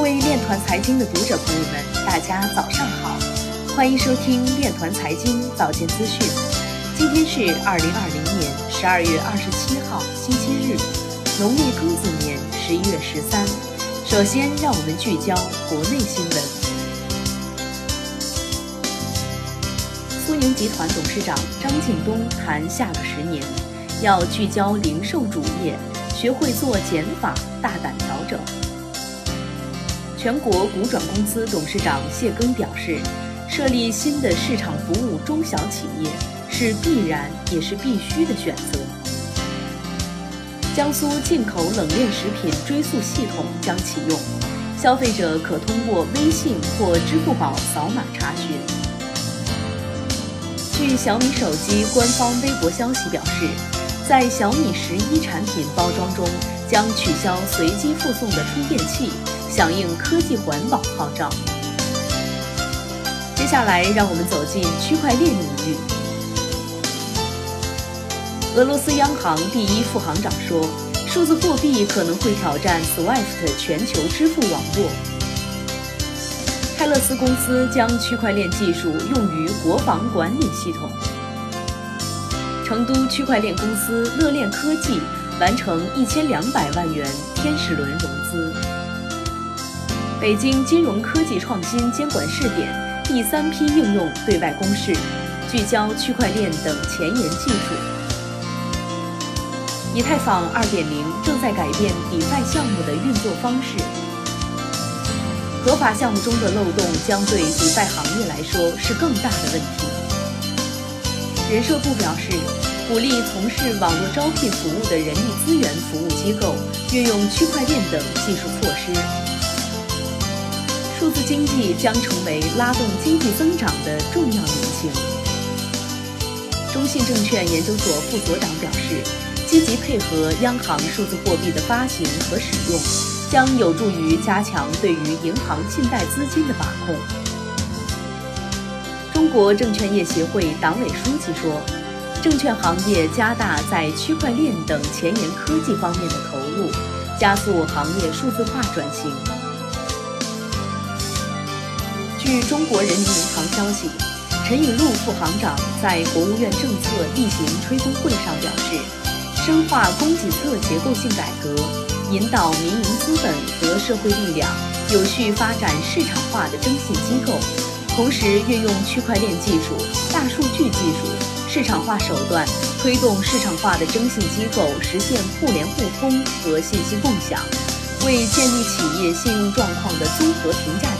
各位链团财经的读者朋友们，大家早上好，欢迎收听链团财经早间资讯。今天是二零二零年十二月二十七号，星期日，农历庚子年十一月十三。首先，让我们聚焦国内新闻。苏宁集团董事长张近东谈下个十年，要聚焦零售主业，学会做减法，大胆调整。全国股转公司董事长谢庚表示，设立新的市场服务中小企业是必然也是必须的选择。江苏进口冷链食品追溯系统将启用，消费者可通过微信或支付宝扫码查询。据小米手机官方微博消息表示，在小米十一产品包装中将取消随机附送的充电器。响应科技环保号召。接下来，让我们走进区块链领域。俄罗斯央行第一副行长说，数字货币可能会挑战 SWIFT 全球支付网络。泰勒斯公司将区块链技术用于国防管理系统。成都区块链公司乐链科技完成一千两百万元天使轮融资。北京金融科技创新监管试点第三批应用对外公示，聚焦区块链等前沿技术。以太坊2.0正在改变 DeFi 项目的运作方式。合法项目中的漏洞将对 DeFi 行业来说是更大的问题。人社部表示，鼓励从事网络招聘服务的人力资源服务机构运用区块链等技术措施。数字经济将成为拉动经济增长的重要引擎。中信证券研究所副所长表示，积极配合央行数字货币的发行和使用，将有助于加强对于银行信贷资金的把控。中国证券业协会党委书记说，证券行业加大在区块链等前沿科技方面的投入，加速行业数字化转型。据中国人民银行消息，陈雨露副行长在国务院政策例行吹风会上表示，深化供给侧结构性改革，引导民营资本和社会力量有序发展市场化的征信机构，同时运用区块链技术、大数据技术、市场化手段，推动市场化的征信机构实现互联互通和信息共享，为建立企业信用状况的综合评价。